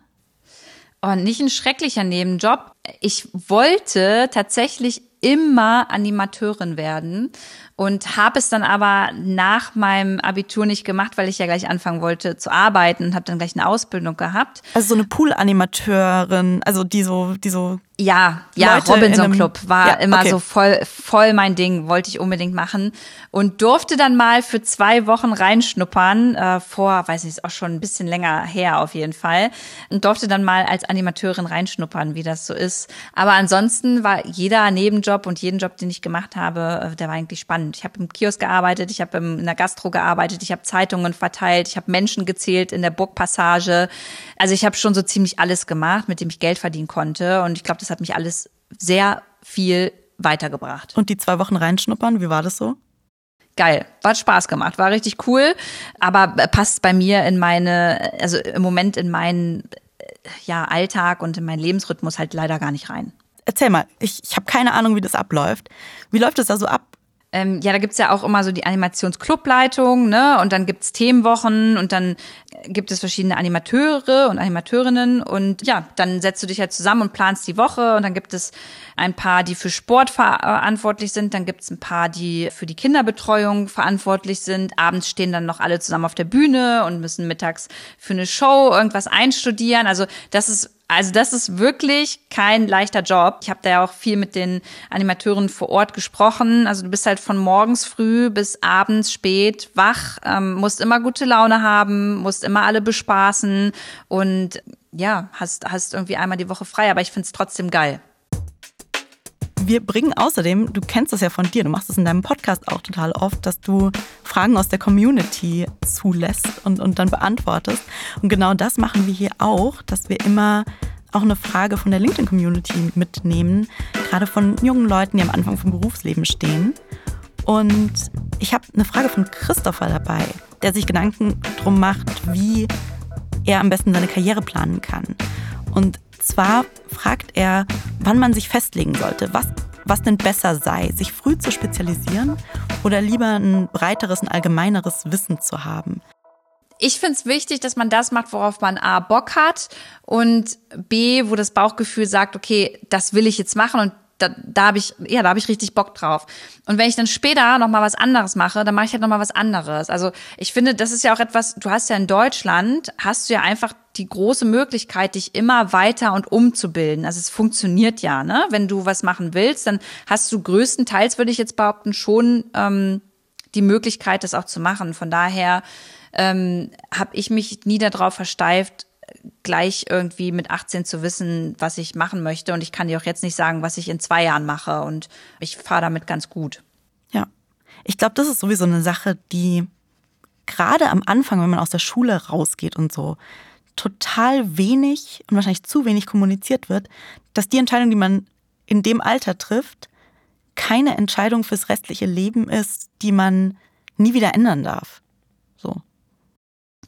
Oh, nicht ein schrecklicher Nebenjob. Ich wollte tatsächlich immer Animateurin werden und habe es dann aber nach meinem Abitur nicht gemacht, weil ich ja gleich anfangen wollte zu arbeiten und habe dann gleich eine Ausbildung gehabt. Also so eine Pool-Animateurin, also die so, die so ja, ja, Leute Robinson in einem- Club war Ja, immer okay. so voll, voll mein Ding, wollte ich unbedingt machen und durfte dann mal für zwei Wochen reinschnuppern, äh, vor, weiß nicht, ist auch schon ein bisschen länger her auf jeden Fall, und durfte dann mal als Animateurin reinschnuppern, wie das so ist. Aber ansonsten war jeder Nebenjob und jeden Job, den ich gemacht habe, äh, der war eigentlich spannend. Ich habe im Kiosk gearbeitet, ich habe in der Gastro gearbeitet, ich habe Zeitungen verteilt, ich habe Menschen gezählt in der Burgpassage. Also ich habe schon so ziemlich alles gemacht, mit dem ich Geld verdienen konnte und ich glaube, das hat mich alles sehr viel weitergebracht. und die zwei Wochen reinschnuppern, wie war das so? Geil, hat Spaß gemacht, war richtig cool, aber passt bei mir in meine, also im Moment in meinen ja, Alltag und in meinen Lebensrhythmus halt leider gar nicht rein. Erzähl mal, ich, ich habe keine Ahnung, wie das abläuft. Wie läuft es da so ab? Ähm, ja, da gibt's ja auch immer so die Animationsclubleitung, ne? Und dann gibt's Themenwochen und dann gibt es verschiedene Animateure und Animateurinnen und ja, dann setzt du dich halt zusammen und planst die Woche und dann gibt es ein paar, die für Sport verantwortlich sind, dann gibt's ein paar, die für die Kinderbetreuung verantwortlich sind. Abends stehen dann noch alle zusammen auf der Bühne und müssen mittags für eine Show irgendwas einstudieren. Also das ist also das ist wirklich kein leichter Job. Ich habe da ja auch viel mit den Animateuren vor Ort gesprochen. Also du bist halt von morgens früh bis abends spät wach, ähm, musst immer gute Laune haben, musst immer alle bespaßen und ja, hast, hast irgendwie einmal die Woche frei, aber ich find's trotzdem geil. Wir bringen außerdem, du kennst das ja von dir, du machst es in deinem Podcast auch total oft, dass du Fragen aus der Community zulässt und, und dann beantwortest. Und genau das machen wir hier auch, dass wir immer auch eine Frage von der LinkedIn-Community mitnehmen, gerade von jungen Leuten, die am Anfang vom Berufsleben stehen. Und ich habe eine Frage von Christopher dabei, der sich Gedanken drum macht, wie er am besten seine Karriere planen kann. Und zwar fragt er, wann man sich festlegen sollte, was, was denn besser sei, sich früh zu spezialisieren oder lieber ein breiteres, ein allgemeineres Wissen zu haben. Ich find's wichtig, dass man das macht, worauf man A Bock hat und B, wo das Bauchgefühl sagt, okay, das will ich jetzt machen und da, da habe ich, ja, da habe ich richtig Bock drauf. Und wenn ich dann später noch mal was anderes mache, dann mache ich halt noch mal was anderes. Also ich finde, das ist ja auch etwas. Du hast ja in Deutschland hast du ja einfach die große Möglichkeit, dich immer weiter und umzubilden. Also es funktioniert ja, ne? Wenn du was machen willst, dann hast du größtenteils, würde ich jetzt behaupten, schon ähm, die Möglichkeit, das auch zu machen. Von daher ähm, habe ich mich nie darauf versteift, gleich irgendwie mit 18 zu wissen, was ich machen möchte. Und ich kann dir auch jetzt nicht sagen, was ich in zwei Jahren mache. Und ich fahre damit ganz gut. Ja, ich glaube, das ist sowieso eine Sache, die gerade am Anfang, wenn man aus der Schule rausgeht und so, total wenig und wahrscheinlich zu wenig kommuniziert wird, dass die Entscheidung, die man in dem Alter trifft, keine Entscheidung fürs restliche Leben ist, die man nie wieder ändern darf.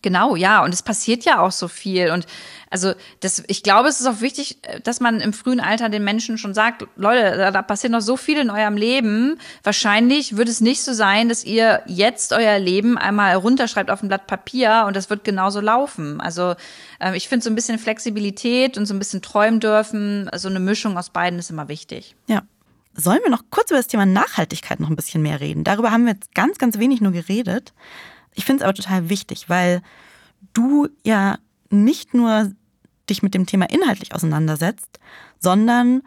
Genau, ja, und es passiert ja auch so viel. Und also das, ich glaube, es ist auch wichtig, dass man im frühen Alter den Menschen schon sagt, Leute, da, passiert noch so viel in eurem Leben. Wahrscheinlich wird es nicht so sein, dass ihr jetzt euer Leben einmal runterschreibt auf ein Blatt Papier und das wird genauso laufen. Also äh, ich finde so ein bisschen Flexibilität und so ein bisschen träumen dürfen, so eine Mischung aus beiden ist immer wichtig. Ja. Sollen wir noch kurz über das Thema Nachhaltigkeit noch ein bisschen mehr reden? Darüber haben wir jetzt ganz, ganz wenig nur geredet. Ich finde es aber total wichtig, weil du ja nicht nur dich mit dem Thema inhaltlich auseinandersetzt, sondern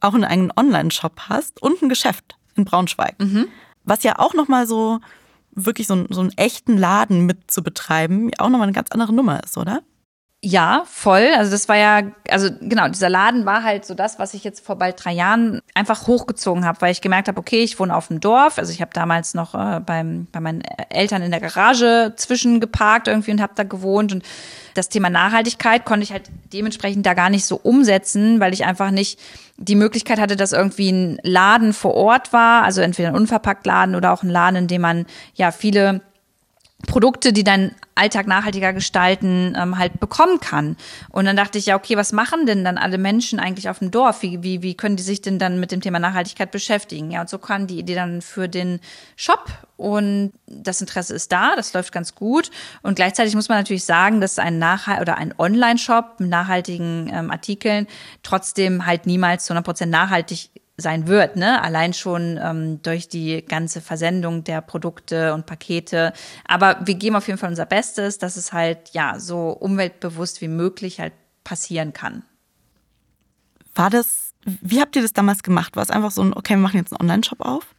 auch einen eigenen Online-Shop hast und ein Geschäft in Braunschweig. Mhm. Was ja auch nochmal so wirklich so, so einen echten Laden mit zu betreiben, auch nochmal eine ganz andere Nummer ist, oder? Ja, voll. Also das war ja, also genau, dieser Laden war halt so das, was ich jetzt vor bald drei Jahren einfach hochgezogen habe, weil ich gemerkt habe, okay, ich wohne auf dem Dorf. Also ich habe damals noch äh, beim, bei meinen Eltern in der Garage zwischengeparkt irgendwie und habe da gewohnt. Und das Thema Nachhaltigkeit konnte ich halt dementsprechend da gar nicht so umsetzen, weil ich einfach nicht die Möglichkeit hatte, dass irgendwie ein Laden vor Ort war, also entweder ein unverpackt Laden oder auch ein Laden, in dem man ja viele Produkte, die deinen Alltag nachhaltiger gestalten, ähm, halt bekommen kann. Und dann dachte ich ja, okay, was machen denn dann alle Menschen eigentlich auf dem Dorf? Wie, wie, wie können die sich denn dann mit dem Thema Nachhaltigkeit beschäftigen? Ja, und so kam die Idee dann für den Shop und das Interesse ist da, das läuft ganz gut. Und gleichzeitig muss man natürlich sagen, dass ein Nachhalt oder ein Online-Shop mit nachhaltigen ähm, Artikeln trotzdem halt niemals zu 100 Prozent nachhaltig sein wird, ne? Allein schon ähm, durch die ganze Versendung der Produkte und Pakete. Aber wir geben auf jeden Fall unser Bestes, dass es halt ja so umweltbewusst wie möglich halt passieren kann. War das, wie habt ihr das damals gemacht? War es einfach so ein, okay, wir machen jetzt einen Online-Shop auf?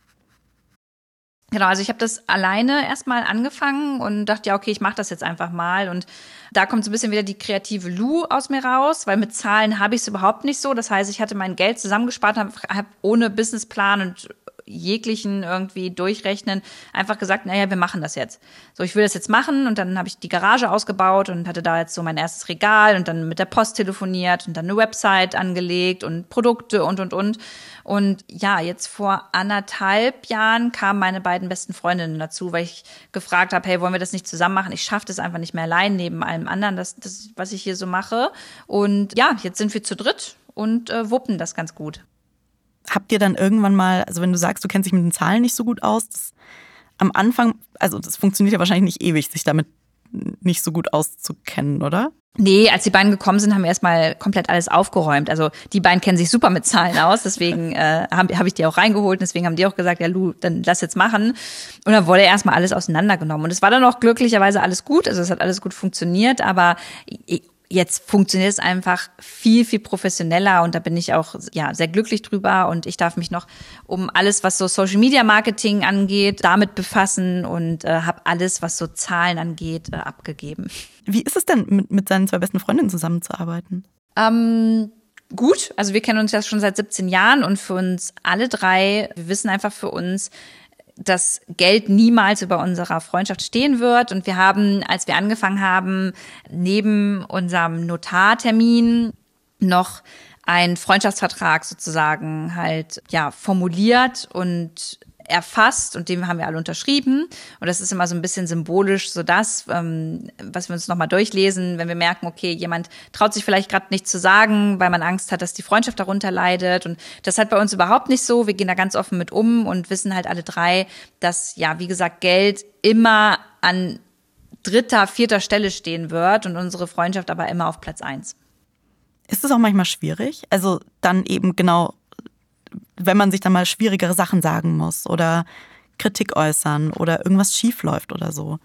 Genau, also ich habe das alleine erstmal angefangen und dachte, ja, okay, ich mache das jetzt einfach mal. Und da kommt so ein bisschen wieder die kreative Lu aus mir raus, weil mit Zahlen habe ich es überhaupt nicht so. Das heißt, ich hatte mein Geld zusammengespart, habe hab ohne Businessplan und jeglichen irgendwie durchrechnen, einfach gesagt, naja, wir machen das jetzt. So, ich will das jetzt machen und dann habe ich die Garage ausgebaut und hatte da jetzt so mein erstes Regal und dann mit der Post telefoniert und dann eine Website angelegt und Produkte und, und, und. Und ja, jetzt vor anderthalb Jahren kamen meine beiden besten Freundinnen dazu, weil ich gefragt habe, hey, wollen wir das nicht zusammen machen? Ich schaffe das einfach nicht mehr allein neben allem anderen, das, das, was ich hier so mache. Und ja, jetzt sind wir zu dritt und äh, wuppen das ganz gut habt ihr dann irgendwann mal, also wenn du sagst, du kennst dich mit den Zahlen nicht so gut aus, das, am Anfang, also das funktioniert ja wahrscheinlich nicht ewig, sich damit nicht so gut auszukennen, oder? Nee, als die beiden gekommen sind, haben wir erstmal komplett alles aufgeräumt. Also die beiden kennen sich super mit Zahlen aus, deswegen äh, habe hab ich die auch reingeholt. Deswegen haben die auch gesagt, ja Lu, dann lass jetzt machen. Und dann wurde erstmal alles auseinandergenommen. Und es war dann auch glücklicherweise alles gut. Also es hat alles gut funktioniert, aber Jetzt funktioniert es einfach viel, viel professioneller und da bin ich auch ja, sehr glücklich drüber und ich darf mich noch um alles, was so Social Media Marketing angeht, damit befassen und äh, habe alles, was so Zahlen angeht, äh, abgegeben. Wie ist es denn, mit, mit seinen zwei besten Freundinnen zusammenzuarbeiten? Ähm, gut, also wir kennen uns ja schon seit 17 Jahren und für uns alle drei, wir wissen einfach für uns, dass Geld niemals über unserer Freundschaft stehen wird. Und wir haben, als wir angefangen haben, neben unserem Notartermin noch einen Freundschaftsvertrag sozusagen halt ja formuliert und erfasst und dem haben wir alle unterschrieben. Und das ist immer so ein bisschen symbolisch, so das, ähm, was wir uns nochmal durchlesen, wenn wir merken, okay, jemand traut sich vielleicht gerade nicht zu sagen, weil man Angst hat, dass die Freundschaft darunter leidet. Und das halt bei uns überhaupt nicht so. Wir gehen da ganz offen mit um und wissen halt alle drei, dass, ja, wie gesagt, Geld immer an dritter, vierter Stelle stehen wird und unsere Freundschaft aber immer auf Platz eins. Ist es auch manchmal schwierig? Also dann eben genau wenn man sich dann mal schwierigere Sachen sagen muss oder Kritik äußern oder irgendwas schief läuft oder so.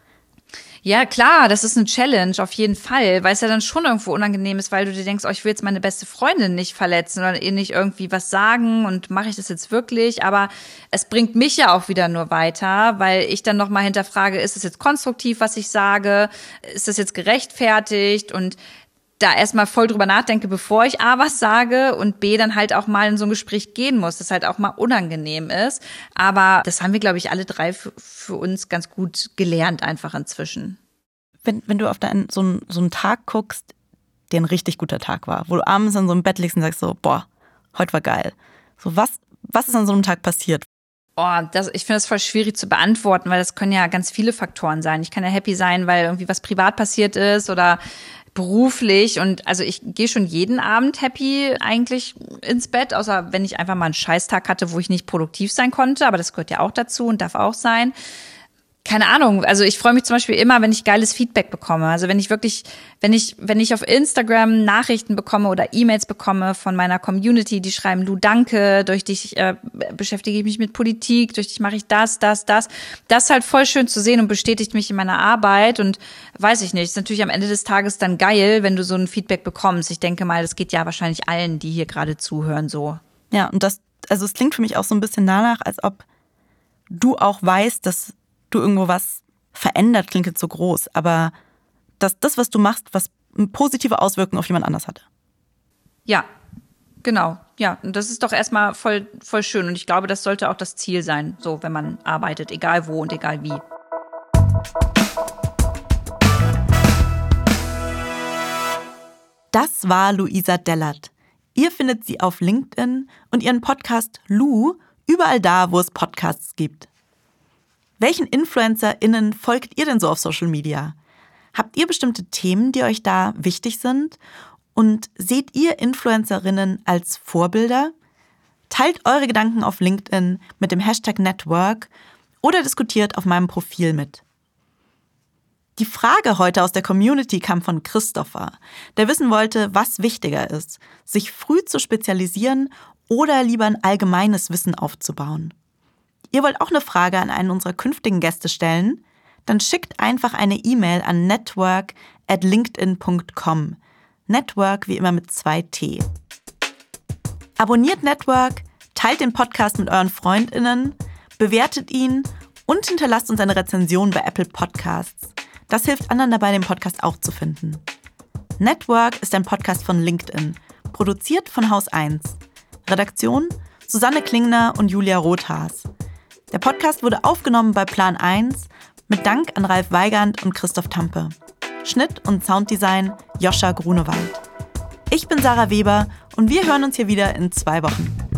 Ja, klar, das ist eine Challenge auf jeden Fall, weil es ja dann schon irgendwo unangenehm ist, weil du dir denkst, oh, ich will jetzt meine beste Freundin nicht verletzen oder ihr nicht irgendwie was sagen und mache ich das jetzt wirklich, aber es bringt mich ja auch wieder nur weiter, weil ich dann nochmal hinterfrage, ist es jetzt konstruktiv, was ich sage? Ist das jetzt gerechtfertigt und da erstmal voll drüber nachdenke, bevor ich A was sage und B dann halt auch mal in so ein Gespräch gehen muss, das halt auch mal unangenehm ist. Aber das haben wir, glaube ich, alle drei für uns ganz gut gelernt einfach inzwischen. Wenn, wenn du auf deinen, so, einen, so einen Tag guckst, der ein richtig guter Tag war, wo du abends in so einem Bett liegst und sagst so, boah, heute war geil. So, was, was ist an so einem Tag passiert? Oh, das, ich finde das voll schwierig zu beantworten, weil das können ja ganz viele Faktoren sein. Ich kann ja happy sein, weil irgendwie was privat passiert ist oder beruflich und also ich gehe schon jeden Abend happy eigentlich ins Bett, außer wenn ich einfach mal einen Scheißtag hatte, wo ich nicht produktiv sein konnte, aber das gehört ja auch dazu und darf auch sein keine Ahnung, also ich freue mich zum Beispiel immer, wenn ich geiles Feedback bekomme. Also wenn ich wirklich, wenn ich, wenn ich auf Instagram Nachrichten bekomme oder E-Mails bekomme von meiner Community, die schreiben, Lu, danke, durch dich äh, beschäftige ich mich mit Politik, durch dich mache ich das, das, das. Das ist halt voll schön zu sehen und bestätigt mich in meiner Arbeit und weiß ich nicht, ist natürlich am Ende des Tages dann geil, wenn du so ein Feedback bekommst. Ich denke mal, das geht ja wahrscheinlich allen, die hier gerade zuhören, so. Ja, und das, also es klingt für mich auch so ein bisschen danach, als ob du auch weißt, dass du irgendwo was verändert, klingt jetzt so groß, aber dass das, was du machst, was positive Auswirkungen auf jemand anders hatte. Ja, genau. Ja, und das ist doch erstmal voll, voll schön. Und ich glaube, das sollte auch das Ziel sein, so wenn man arbeitet, egal wo und egal wie. Das war Luisa Dellert. Ihr findet sie auf LinkedIn und ihren Podcast Lu überall da, wo es Podcasts gibt. Welchen InfluencerInnen folgt ihr denn so auf Social Media? Habt ihr bestimmte Themen, die euch da wichtig sind? Und seht ihr Influencerinnen als Vorbilder? Teilt eure Gedanken auf LinkedIn mit dem Hashtag Network oder diskutiert auf meinem Profil mit. Die Frage heute aus der Community kam von Christopher, der wissen wollte, was wichtiger ist, sich früh zu spezialisieren oder lieber ein allgemeines Wissen aufzubauen. Ihr wollt auch eine Frage an einen unserer künftigen Gäste stellen? Dann schickt einfach eine E-Mail an network at linkedin.com. Network wie immer mit zwei T. Abonniert Network, teilt den Podcast mit euren FreundInnen, bewertet ihn und hinterlasst uns eine Rezension bei Apple Podcasts. Das hilft anderen dabei, den Podcast auch zu finden. Network ist ein Podcast von LinkedIn, produziert von Haus 1. Redaktion Susanne Klingner und Julia Rothaas. Der Podcast wurde aufgenommen bei Plan 1 mit Dank an Ralf Weigand und Christoph Tampe. Schnitt und Sounddesign Joscha Grunewald. Ich bin Sarah Weber und wir hören uns hier wieder in zwei Wochen.